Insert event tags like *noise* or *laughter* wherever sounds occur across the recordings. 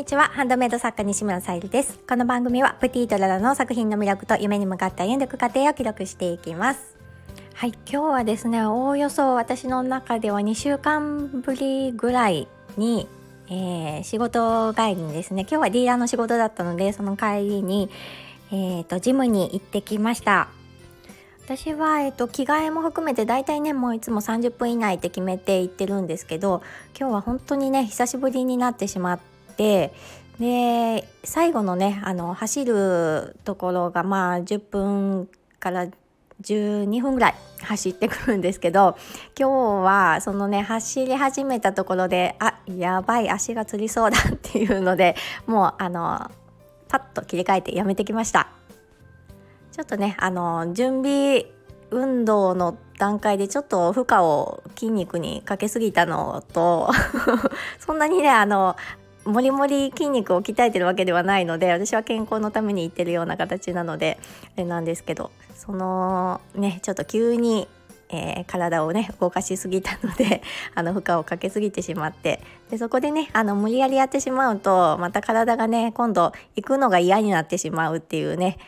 にちは。ハンドメイド作家西村さゆりです。この番組はプティートララの作品の魅力と夢に向かった歩んでいく過程を記録していきます。はい今日はですねおおよそ私の中では2週間ぶりぐらいに、えー、仕事帰りにですね今日はディーラーの仕事だったのでその帰りにえーと、ジムに行ってきました。私は、えーと、着替えも含めて大体ねもういつも30分以内って決めて行ってるんですけど今日は本当にね久しぶりになってしまってで最後のねあの走るところがまあ10分から12分ぐらい走ってくるんですけど今日はそのね走り始めたところであやばい足がつりそうだっていうのでもうあのパッと切り替えてやめてきました。ちょっとねあの準備運動の段階でちょっと負荷を筋肉にかけすぎたのと *laughs* そんなにねあのもりもり筋肉を鍛えてるわけではないので私は健康のために言ってるような形なのであれなんですけどそのねちょっと急にえー、体をね動かしすぎたので *laughs* あの負荷をかけすぎてしまってでそこでねあの無理やりやってしまうとまた体がね今度行くのが嫌になってしまうっていうね、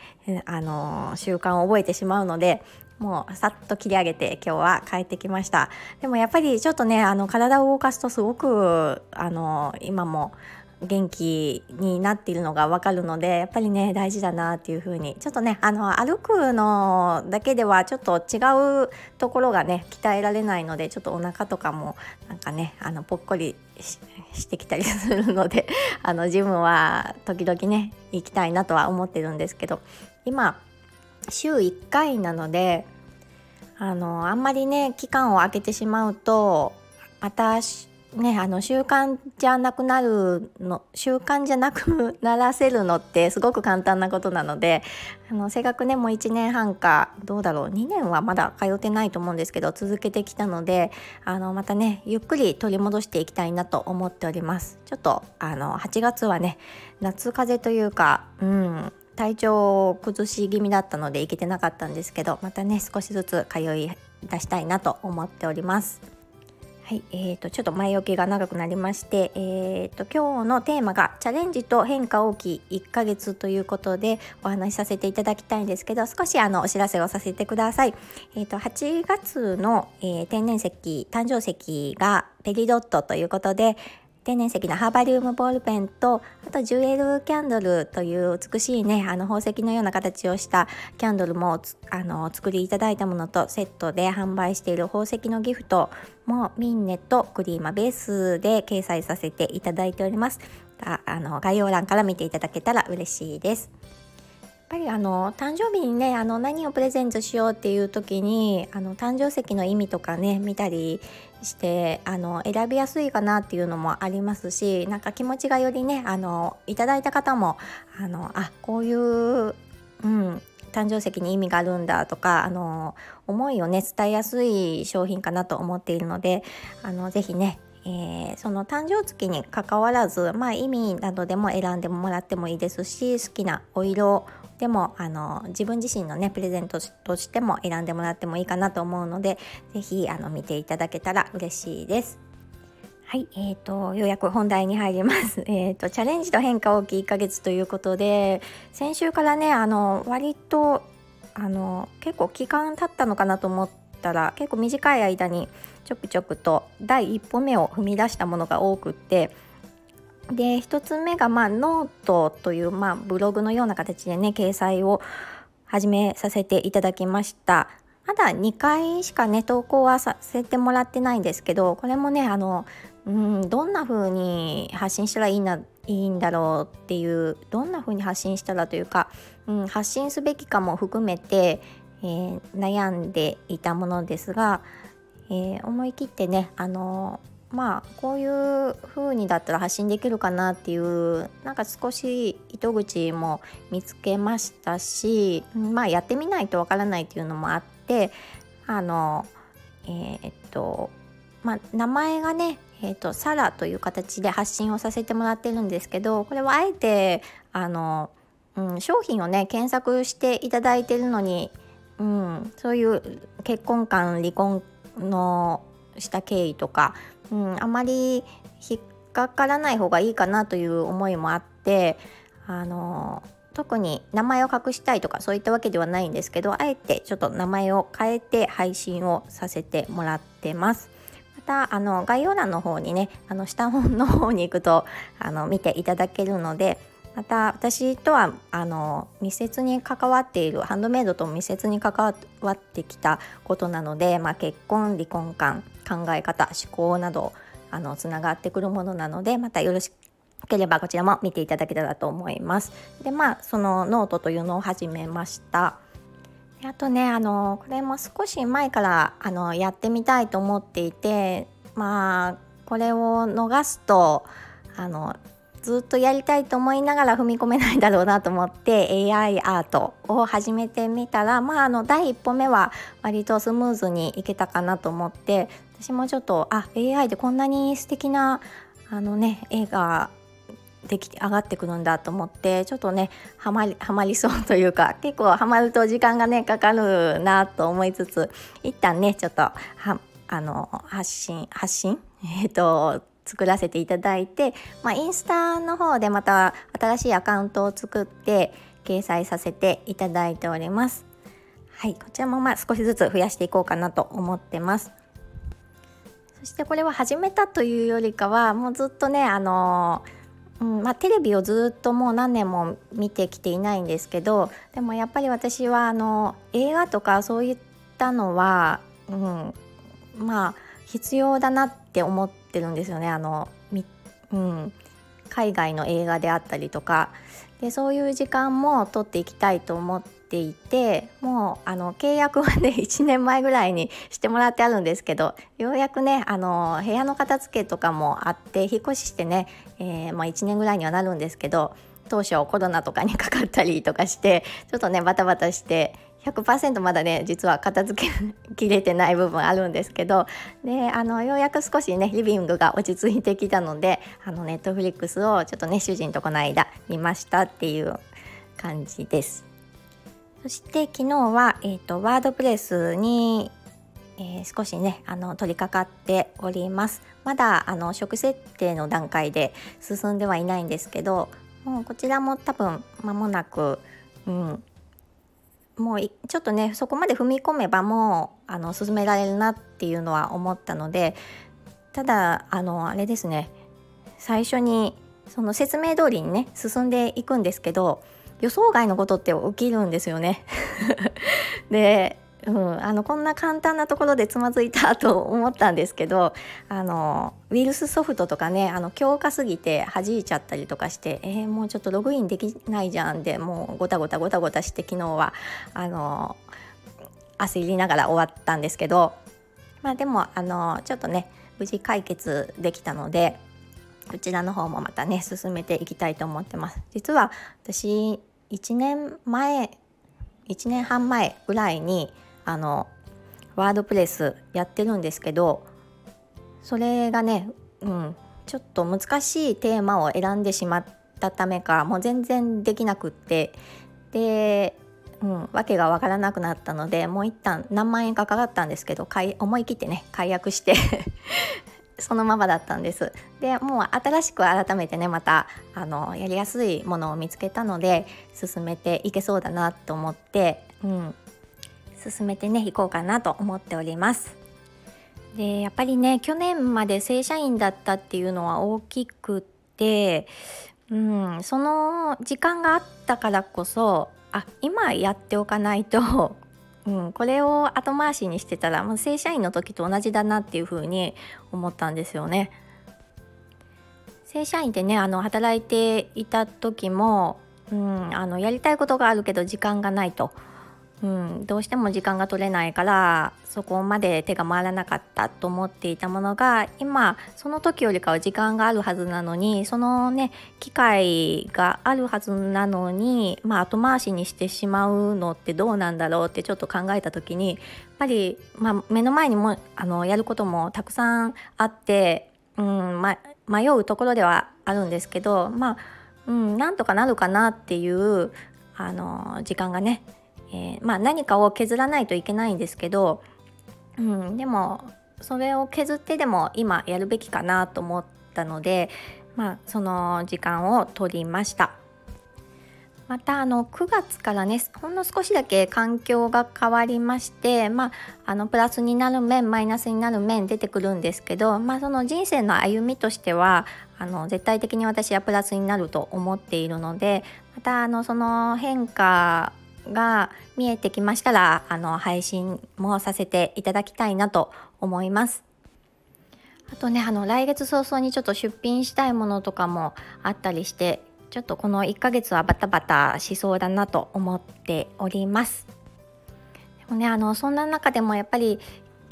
あの、習慣を覚えてしまうのでもうさっと切り上げて今日は帰ってきました。でもやっぱりちょっとねあの体を動かすとすごくあの今も元気になっているのが分かるのでやっぱりね大事だなっていう風にちょっとねあの歩くのだけではちょっと違うところがね鍛えられないのでちょっとお腹とかもなんかねあのぽっこりしてきたりするのであのジムは時々ね行きたいなとは思ってるんですけど今週1回なのであのあんまりね期間を空けてしまうとまたね、あの習慣じゃなくなるの習慣じゃなくならせるのってすごく簡単なことなのであのせっかくねもう1年半かどうだろう2年はまだ通ってないと思うんですけど続けてきたのであのまたねゆっくり取り戻していきたいなと思っております。ちょっとあの8月はね夏風邪というかうん体調を崩し気味だったので行けてなかったんですけどまたね少しずつ通い出したいなと思っております。はい、えーと、ちょっと前置きが長くなりまして、えーと、今日のテーマがチャレンジと変化大きい1ヶ月ということでお話しさせていただきたいんですけど少しあのお知らせをさせてください。えーと、8月の、えー、天然石誕生石がペリドットということで、天然石のハーバリウムボールペンとあとジュエルキャンドルという美しいねあの宝石のような形をしたキャンドルもあのお作りいただいたものとセットで販売している宝石のギフトもミンネとクリーマベースで掲載させていただいております。ああの概要欄から見ていただけたら嬉しいです。ぱりあの誕生日にねあの何をプレゼントしようっていう時にあの誕生石の意味とかね見たりしてあの選びやすいかなっていうのもありますしなんか気持ちがよりねあのいただいた方もあのあこういう、うん、誕生石に意味があるんだとかあの思いをね伝えやすい商品かなと思っているのであのぜひねえー、その誕生月にかかわらず、まあ、意味などでも選んでもらってもいいですし好きなお色でもあの自分自身のねプレゼントとしても選んでもらってもいいかなと思うので是非見ていただけたら嬉しいです。はい、えーと、ようやく本題に入ります。*laughs* えーと、チャレンジと変化大きい1ヶ月ということで先週からねあの割とあの結構期間経ったのかなと思ったら結構短い間にちょくちょくと第一歩目を踏み出したものが多くってで1つ目が、まあ、ノートという、まあ、ブログのような形でね掲載を始めさせていただきました。まだ2回しかね投稿はさせてもらってないんですけどこれもねあのうんどんな風に発信したらいいないいんだろうっていうどんな風に発信したらというか、うん、発信すべきかも含めて、えー、悩んでいたものですが、えー、思い切ってねあのまあこういう風にだったら発信できるかなっていうなんか少し糸口も見つけましたしまあやってみないとわからないっていうのもあってあのえー、っとまあ名前がねえーと、サラという形で発信をさせてもらってるんですけどこれはあえてあの、うん、商品をね検索していただいてるのに、うん、そういう結婚観離婚のした経緯とかうん、あまり引っかからない方がいいかなという思いもあってあの特に名前を隠したいとかそういったわけではないんですけどあえてちょっと名前を変えて配信をさせてもらってます。またあの概要欄の方にねあの下の方に行くとあの見ていただけるのでまた私とはあの密接に関わっているハンドメイドと密接に関わってきたことなので、まあ、結婚離婚観考え方思考などあのつながってくるものなのでまたよろしければこちらも見ていただけたらと思います。でまあそのノートというのを始めました。あとねあのこれも少し前からあのやってみたいと思っていてまあこれを逃すとあのずっとやりたいと思いながら踏み込めないだろうなと思って AI アートを始めてみたらまああの第一歩目は割とスムーズにいけたかなと思って私もちょっとあ AI でこんなに素敵なあのね絵ができ上がってくるんだと思ってちょっとねはまりはまりそうというか結構はまると時間がねかかるなと思いつつ一旦ねちょっとはあの発信発信？*laughs* えっ、ー、と作らせていただいて、まあ、インスタの方でまた新しいアカウントを作って掲載させていただいております。はい、こちらもまあ少しずつ増やしていこうかなと思ってます。そしてこれは始めたというよりかはもうずっとねあのうんまあ、テレビをずっともう何年も見てきていないんですけどでもやっぱり私はあの映画とかそういったのは、うん、まあ必要だなって思っててるんですよね。あの、うん、海外の映画であったりとか。でそういう時間も取っていきたいと思っていてもうあの契約はね *laughs* 1年前ぐらいにしてもらってあるんですけどようやくねあの部屋の片付けとかもあって引っ越ししてね、えー、まあ、1年ぐらいにはなるんですけど当初コロナとかにかかったりとかしてちょっとねバタバタして100%まだね実は片付けきれてない部分あるんですけどであのようやく少しねリビングが落ち着いてきたのであのネットフリックスをちょっとね主人とこの間見ましたっていう感じです。そして昨日は、えーと、ワードプレスに、えー、少しねあの取り掛かっております。まだあの初期設定の段階で進んではいないんですけどもうこちらも多分間もなく、うん、もうちょっとねそこまで踏み込めばもうあの進められるなっていうのは思ったのでただあのあれですね最初にその説明通りにね進んでいくんですけど予想外のことって起きるんですよね。*laughs* でうん、あのこんな簡単なところでつまずいたと思ったんですけどあのウイルスソフトとかねあの強化すぎて弾いちゃったりとかしてえー、もうちょっとログインできないじゃんでもうごたごたごたごたして昨日はあの焦りながら終わったんですけどまあでもあのちょっとね無事解決できたのでこちらの方もまたね進めていきたいと思ってます。実は私1年前1年半前ぐらいにあのワードプレスやってるんですけどそれがね、うん、ちょっと難しいテーマを選んでしまったためかもう全然できなくってで、うん、訳が分からなくなったのでもう一旦何万円かかかったんですけど思い切ってね解約して *laughs* そのままだったんです。でもう新しく改めてねまたあのやりやすいものを見つけたので進めていけそうだなと思って、うん、進めてねいこうかなと思っておりますでやっぱりね去年まで正社員だったっていうのは大きくってうんその時間があったからこそあ今やっておかないと *laughs* うん、これを後回しにしてたら、まあ、正社員の時と同じだなっていうふうに思ったんですよね。正社員でねあの働いていた時も、うん、あのやりたいことがあるけど時間がないと。うん、どうしても時間が取れないからそこまで手が回らなかったと思っていたものが今その時よりかは時間があるはずなのにそのね機会があるはずなのに、まあ、後回しにしてしまうのってどうなんだろうってちょっと考えた時にやっぱり、まあ、目の前にもあのやることもたくさんあって、うんま、迷うところではあるんですけどまあ、うん、なんとかなるかなっていうあの時間がねえー、まあ、何かを削らないといけないんですけど、うん、でもそれを削ってでも今やるべきかなと思ったので、まあ、その時間を取りました。またあの9月からねほんの少しだけ環境が変わりまして、まあ、あのプラスになる面マイナスになる面出てくるんですけど、まあ、その人生の歩みとしてはあの絶対的に私はプラスになると思っているのでまたあのその変化が見えてきましたらあの配信もさせていただきたいなと思います。あとねあの来月早々にちょっと出品したいものとかもあったりしてちょっとこの1ヶ月はバタバタしそうだなと思っております。でもねあのそんな中でもやっぱり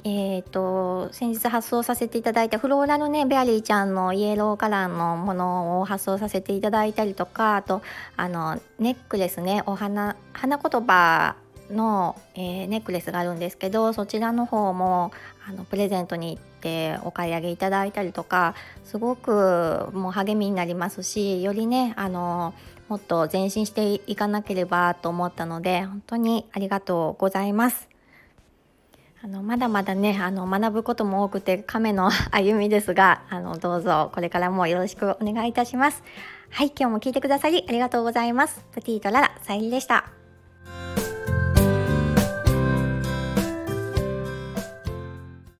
えーと、先日発送させていただいたフローラルねベアリーちゃんのイエローカラーのものを発送させていただいたりとかあとあのネックレスねお花花言葉の、えー、ネックレスがあるんですけどそちらの方もあのプレゼントに行ってお買い上げいただいたりとかすごくもう励みになりますしよりねあのもっと前進していかなければと思ったので本当にありがとうございます。あのまだまだねあの学ぶことも多くて亀の *laughs* 歩みですがあのどうぞこれからもよろしくお願いいたします。はい今日も聞いてくださりありがとうございます。プティとララさゆりでした。